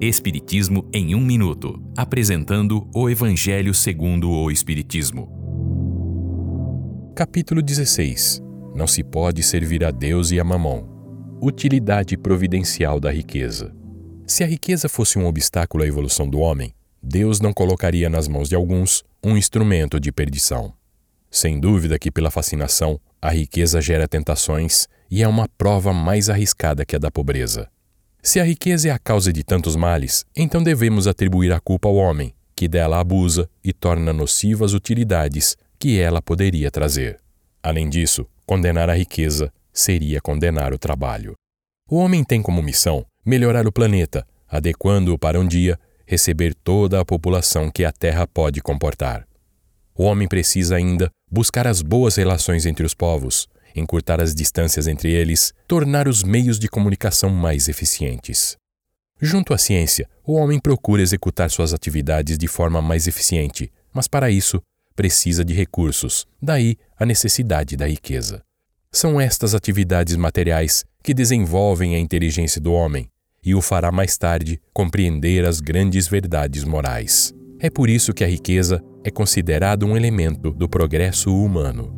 Espiritismo em um minuto, apresentando o Evangelho segundo o Espiritismo. Capítulo 16. Não se pode servir a Deus e a Mamon. Utilidade providencial da riqueza. Se a riqueza fosse um obstáculo à evolução do homem, Deus não colocaria nas mãos de alguns um instrumento de perdição. Sem dúvida que pela fascinação, a riqueza gera tentações e é uma prova mais arriscada que a da pobreza. Se a riqueza é a causa de tantos males, então devemos atribuir a culpa ao homem, que dela abusa e torna nocivas utilidades que ela poderia trazer. Além disso, condenar a riqueza seria condenar o trabalho. O homem tem como missão melhorar o planeta, adequando-o para um dia receber toda a população que a Terra pode comportar. O homem precisa ainda buscar as boas relações entre os povos, encurtar as distâncias entre eles, tornar os meios de comunicação mais eficientes. Junto à ciência, o homem procura executar suas atividades de forma mais eficiente, mas para isso precisa de recursos, daí a necessidade da riqueza. São estas atividades materiais que desenvolvem a inteligência do homem e o fará mais tarde compreender as grandes verdades morais. É por isso que a riqueza é considerada um elemento do progresso humano.